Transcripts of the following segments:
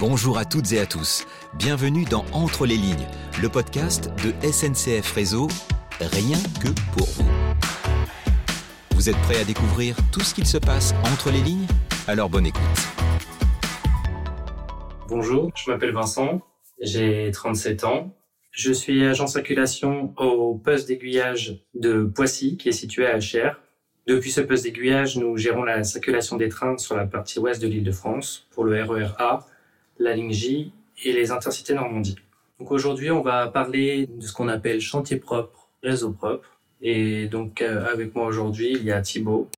Bonjour à toutes et à tous. Bienvenue dans Entre les lignes, le podcast de SNCF Réseau, rien que pour vous. Vous êtes prêts à découvrir tout ce qu'il se passe entre les lignes? Alors bonne écoute. Bonjour, je m'appelle Vincent, j'ai 37 ans. Je suis agent circulation au poste d'aiguillage de Poissy, qui est situé à Cher. Depuis ce poste d'aiguillage, nous gérons la circulation des trains sur la partie ouest de l'île de France pour le RER A, la ligne J et les intercités Normandie. Donc aujourd'hui, on va parler de ce qu'on appelle chantier propre, réseau propre. Et donc euh, avec moi aujourd'hui, il y a Thibaut.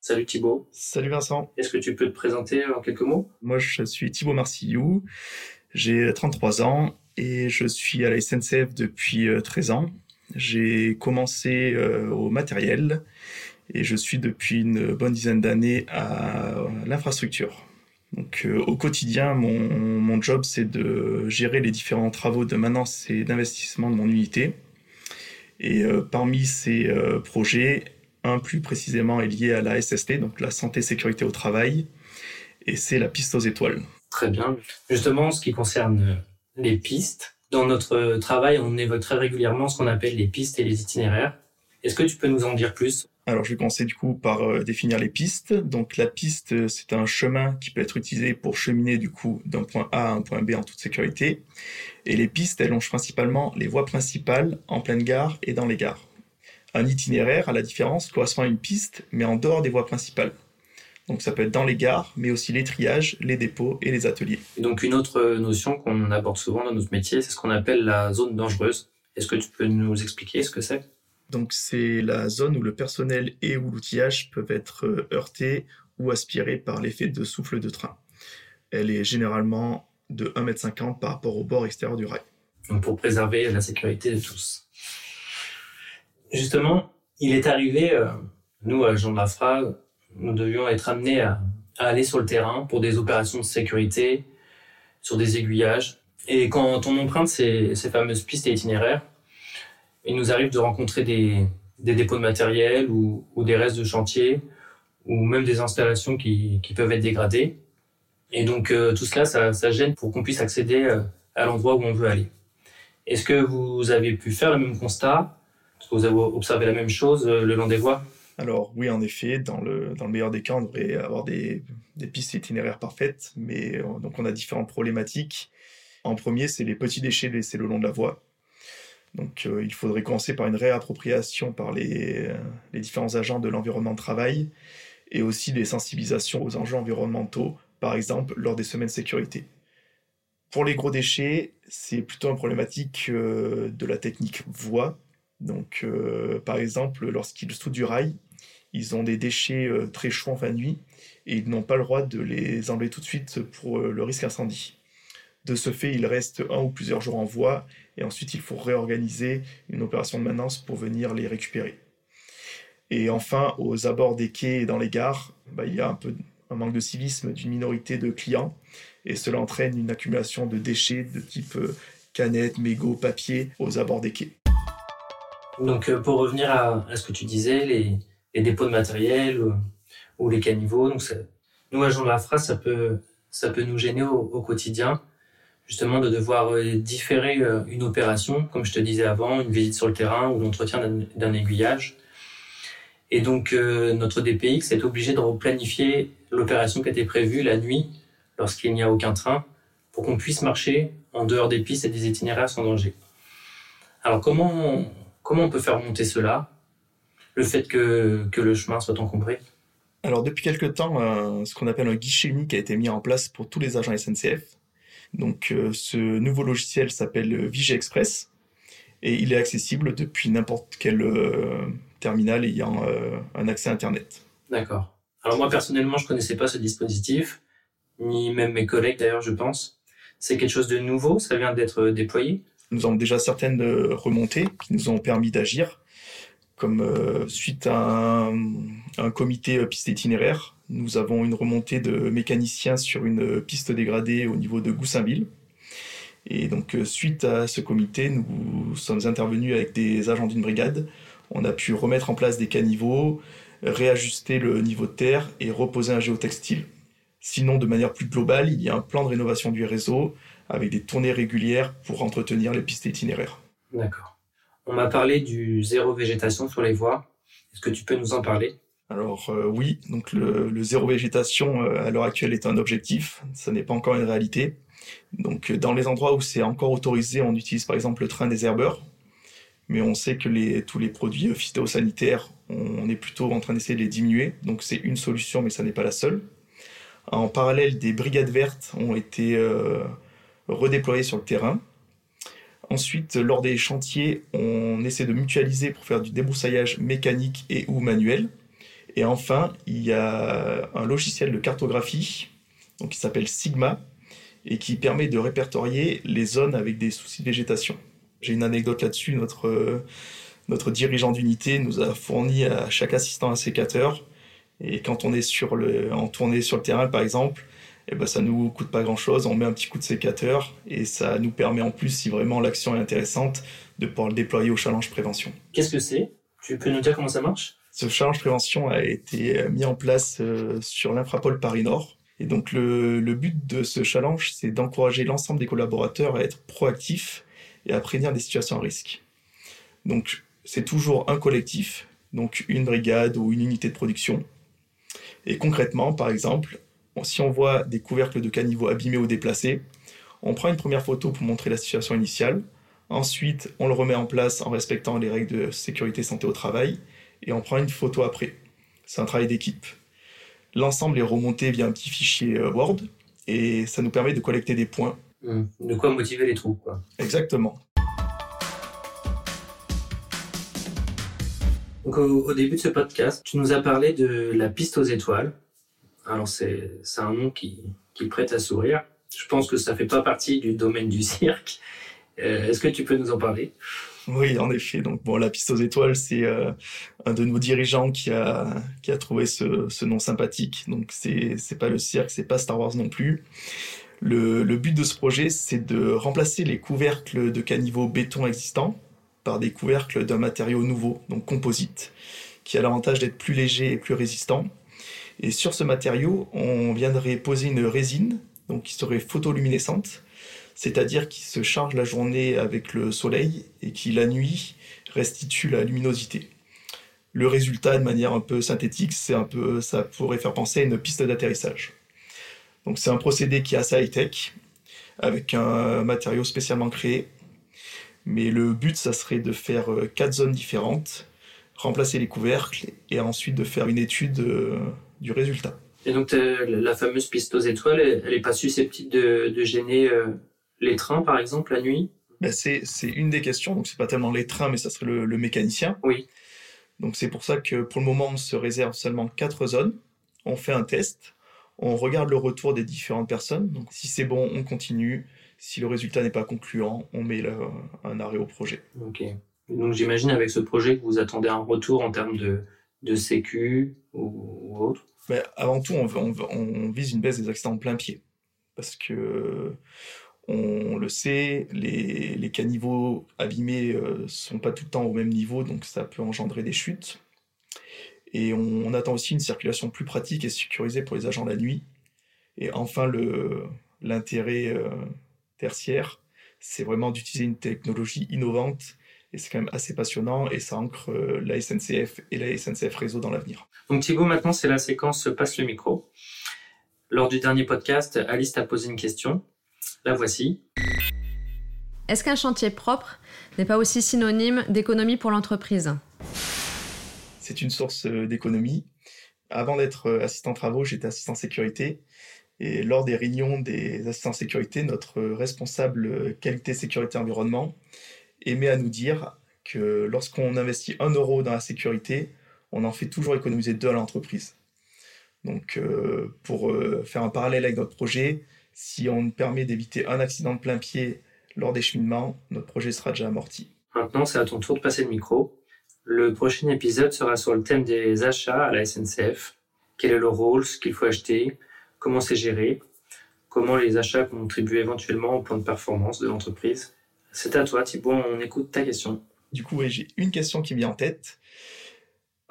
Salut Thibaut. Salut Vincent. Est-ce que tu peux te présenter en quelques mots? Moi, je suis Thibaut Marcillou. J'ai 33 ans et je suis à la SNCF depuis 13 euh, ans. J'ai commencé euh, au matériel et je suis depuis une bonne dizaine d'années à l'infrastructure. Donc euh, au quotidien, mon, mon job, c'est de gérer les différents travaux de maintenance et d'investissement de mon unité. Et euh, parmi ces euh, projets, un plus précisément est lié à la SST, donc la santé sécurité au travail, et c'est la piste aux étoiles. Très bien. Justement, ce qui concerne les pistes, dans notre travail, on évoque très régulièrement ce qu'on appelle les pistes et les itinéraires. Est-ce que tu peux nous en dire plus? Alors, je vais commencer du coup par euh, définir les pistes. Donc, la piste, euh, c'est un chemin qui peut être utilisé pour cheminer du coup d'un point A à un point B en toute sécurité. Et les pistes, elles longent principalement les voies principales en pleine gare et dans les gares. Un itinéraire, à la différence, correspond à une piste, mais en dehors des voies principales. Donc, ça peut être dans les gares, mais aussi les triages, les dépôts et les ateliers. Donc, une autre notion qu'on aborde souvent dans notre métier, c'est ce qu'on appelle la zone dangereuse. Est-ce que tu peux nous expliquer ce que c'est? Donc c'est la zone où le personnel et ou l'outillage peuvent être euh, heurtés ou aspirés par l'effet de souffle de train. Elle est généralement de 1,50 m par rapport au bord extérieur du rail. Donc pour préserver la sécurité de tous. Justement, il est arrivé, euh, nous, à Jean de la nous devions être amenés à, aller sur le terrain pour des opérations de sécurité, sur des aiguillages. Et quand on emprunte ces fameuses pistes et itinéraires, il nous arrive de rencontrer des, dépôts de matériel ou, des restes de chantier ou même des installations qui, peuvent être dégradées. Et donc euh, tout cela, ça, gêne pour qu'on puisse accéder euh, à l'endroit où on veut aller. Est-ce que vous avez pu faire le même constat? Est-ce que vous avez observé la même chose euh, le long des voies? Alors oui, en effet, dans le, dans le meilleur des cas, on devrait avoir des, des pistes itinéraires parfaites, mais donc on a différentes problématiques. En premier, c'est les petits déchets laissés le long de la voie. Donc euh, il faudrait commencer par une réappropriation par les, euh, différents agents de l'environnement de travail et aussi des sensibilisations aux enjeux environnementaux, par exemple lors des semaines de sécurité. Pour les gros déchets, c'est plutôt une problématique euh, de la technique voie. Donc, par exemple, lorsqu'ils soudent du rail, ils ont des déchets très chauds en fin de nuit et ils n'ont pas le droit de les enlever tout de suite pour le risque incendie. De ce fait, ils restent un ou plusieurs jours en voie et ensuite il faut réorganiser une opération de maintenance pour venir les récupérer. Et enfin, aux abords des quais et dans les gares, bah, il y a un peu un manque de civisme d'une minorité de clients et cela entraîne une accumulation de déchets de type euh, canettes, mégots, papier aux abords des quais. Donc euh, pour revenir à, ce que tu disais, les, dépôts de matériel ou, les caniveaux, donc nous agents de la phrase, ça peut, ça peut nous gêner au quotidien justement de devoir euh, différer euh, une opération, comme je te disais avant, une visite sur le terrain ou l'entretien d'un aiguillage. Et donc euh, notre DPX est obligé de replanifier l'opération qui était prévue la nuit lorsqu'il n'y a aucun train pour qu'on puisse marcher en dehors des pistes et des itinéraires sans danger. Alors comment on, comment on peut faire monter cela Le fait que, le chemin soit encombré? Alors depuis quelque temps, ce qu'on appelle un guichet unique a été mis en place pour tous les agents SNCF donc euh, ce nouveau logiciel s'appelle Vige Express et il est accessible depuis n'importe quel euh, terminal ayant euh, un accès Internet. D'accord. Alors moi personnellement, je connaissais pas ce dispositif, ni même mes collègues d'ailleurs, je pense. C'est quelque chose de nouveau, ça vient d'être déployé? Nous avons déjà certaines remontées qui nous ont permis d'agir, comme suite à un, un comité piste itinéraire nous avons une remontée de mécaniciens sur une piste dégradée au niveau de Goussainville. Et donc, euh, suite à ce comité, nous sommes intervenus avec des agents d'une brigade. On a pu remettre en place des caniveaux, réajuster le niveau de terre et reposer un géotextile. Sinon, de manière plus globale, il y a un plan de rénovation du réseau avec des tournées régulières pour entretenir les pistes itinéraires. D'accord. On m'a parlé du zéro végétation sur les voies. Est-ce que tu peux nous en parler? Alors euh, oui, donc le, zéro végétation euh, à l'heure actuelle est un objectif, ça n'est pas encore une réalité. Donc euh, dans les endroits où c'est encore autorisé, on utilise par exemple le train des herbeurs, mais on sait que tous les produits phytosanitaires, on est plutôt en train d'essayer de les diminuer, donc c'est une solution, mais ça n'est pas la seule. En parallèle, des brigades vertes ont été redéployées sur le terrain. Ensuite, lors des chantiers, on essaie de mutualiser pour faire du débroussaillage mécanique et ou manuel. Et enfin, il y a un logiciel de cartographie donc qui s'appelle Sigma et qui permet de répertorier les zones avec des soucis de végétation. J'ai une anecdote là-dessus. Notre, notre dirigeant d'unité nous a fourni à chaque assistant un sécateur. Et quand on est sur le, en tournée sur le terrain, par exemple, eh ben, ça nous coûte pas grand-chose. On met un petit coup de sécateur et ça nous permet en plus, si vraiment l'action est intéressante, de pouvoir le déployer au challenge prévention. Qu'est-ce que c'est? Tu peux nous dire comment ça marche? Ce challenge prévention a été euh, mis en place euh, sur l'Infrapol Paris Nord. Et donc le, but de ce challenge, c'est d'encourager l'ensemble des collaborateurs à être proactifs et à prévenir des situations à risque. Donc c'est toujours un collectif, donc une brigade ou une unité de production. Et concrètement, par exemple, si on voit des couvercles de caniveaux abîmés ou déplacés, on prend une première photo pour montrer la situation initiale. Ensuite, on le remet en place en respectant les règles de sécurité santé au travail et on prend une photo après. C'est un travail d'équipe. L'ensemble est remonté via un petit fichier euh, Word et ça nous permet de collecter des points. Mmh. De quoi motiver les troupes. Quoi. Exactement. Donc, au, début de ce podcast, tu nous as parlé de la piste aux étoiles. Alors c'est un nom qui, qui prête à sourire. Je pense que ça fait pas partie du domaine du cirque. Euh, est-ce que tu peux nous en parler? Oui, en effet. Donc bon, la piste aux étoiles, c'est euh, un de nos dirigeants qui a qui a trouvé ce, ce nom sympathique. Donc c'est pas le cirque, c'est pas Star Wars non plus. Le, le but de ce projet, c'est de remplacer les couvercles de caniveaux béton existants par des couvercles d'un matériau nouveau, donc composite, qui a l'avantage d'être plus léger et plus résistant. Et sur ce matériau, on viendrait poser une résine, donc qui serait photoluminescente, c'est-à-dire qu'il se charge la journée avec le soleil et qui la nuit restitue la luminosité. Le résultat, de manière un peu synthétique, c'est un peu, ça pourrait faire penser à une piste d'atterrissage. Donc c'est un procédé qui est assez high-tech, avec un matériau spécialement créé. Mais le but, ça serait de faire euh, quatre zones différentes, remplacer les couvercles et ensuite de faire une étude euh, du résultat. Et donc la fameuse piste aux étoiles, elle n'est pas susceptible de, gêner euh, les trains, par exemple, la nuit? Ben c'est, une des questions. Donc, c'est pas tellement les trains, mais ça serait le, mécanicien. Oui. Donc, c'est pour ça que pour le moment, on se réserve seulement quatre zones. On fait un test. On regarde le retour des différentes personnes. Donc, si c'est bon, on continue. Si le résultat n'est pas concluant, on met un arrêt au projet. Ok. Donc, j'imagine avec ce projet que vous attendez un retour en termes de, de sécu ou, autre ben, Avant tout, on, vise une baisse des accidents de plein pied. Parce que on le sait, les, les caniveaux abîmés euh, sont pas tout le temps au même niveau, donc ça peut engendrer des chutes. Et on, attend aussi une circulation plus pratique et sécurisée pour les agents la nuit. Et enfin, l'intérêt euh, tertiaire, c'est vraiment d'utiliser une technologie innovante. Et c'est quand même assez passionnant et ça ancre euh, la SNCF et la SNCF Réseau dans l'avenir. Donc Thibaut, maintenant c'est la séquence Passe le micro. Lors du dernier podcast, Alice t'a posé une question. La voici. Est-ce qu'un chantier propre n'est pas aussi synonyme d'économie pour l'entreprise? C'est une source euh, d'économie. Avant d'être euh, assistant travaux, j'étais assistant sécurité. Et lors des réunions des assistants sécurité, notre responsable qualité, sécurité, environnement aimait à nous dire que lorsqu'on investit un euro dans la sécurité, on en fait toujours économiser deux à l'entreprise. Donc, pour faire un parallèle avec notre projet, si on permet d'éviter un accident de plein pied lors des cheminements, notre projet sera déjà amorti. Maintenant, c'est à ton tour de passer le micro. Le prochain épisode sera sur le thème des achats à la SNCF. Quel est le rôle, ce qu'il faut acheter, comment c'est géré, comment les achats contribuent éventuellement au plan de performance de l'entreprise. C'est à toi, Thibault, on écoute ta question. Du coup, j'ai une question qui me vient en tête.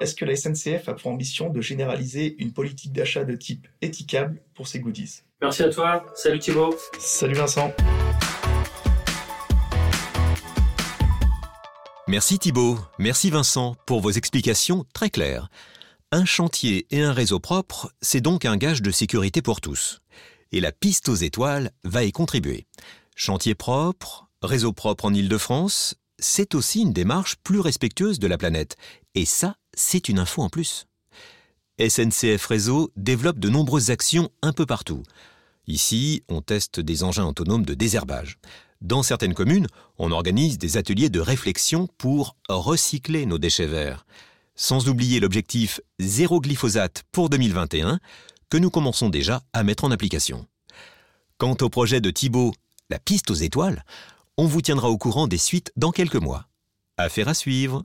est-ce que la SNCF a pour ambition de généraliser une politique d'achat de type éthicable pour ses goodies? Merci à toi. Salut Thibaut. Salut Vincent. Merci Thibaut, merci Vincent pour vos explications très claires. Un chantier et un réseau propre, c'est donc un gage de sécurité pour tous. Et la piste aux étoiles va y contribuer. Chantier propre, réseau propre en Ile-de-France, c'est aussi une démarche plus respectueuse de la planète. Et ça, c'est une info en plus. SNCF Réseau développe de nombreuses actions un peu partout. Ici, on teste des engins autonomes de désherbage. Dans certaines communes, on organise des ateliers de réflexion pour recycler nos déchets verts. Sans oublier l'objectif zéro glyphosate pour 2021, que nous commençons déjà à mettre en application. Quant au projet de Thibault, la piste aux étoiles, on vous tiendra au courant des suites dans quelques mois. Affaire à suivre.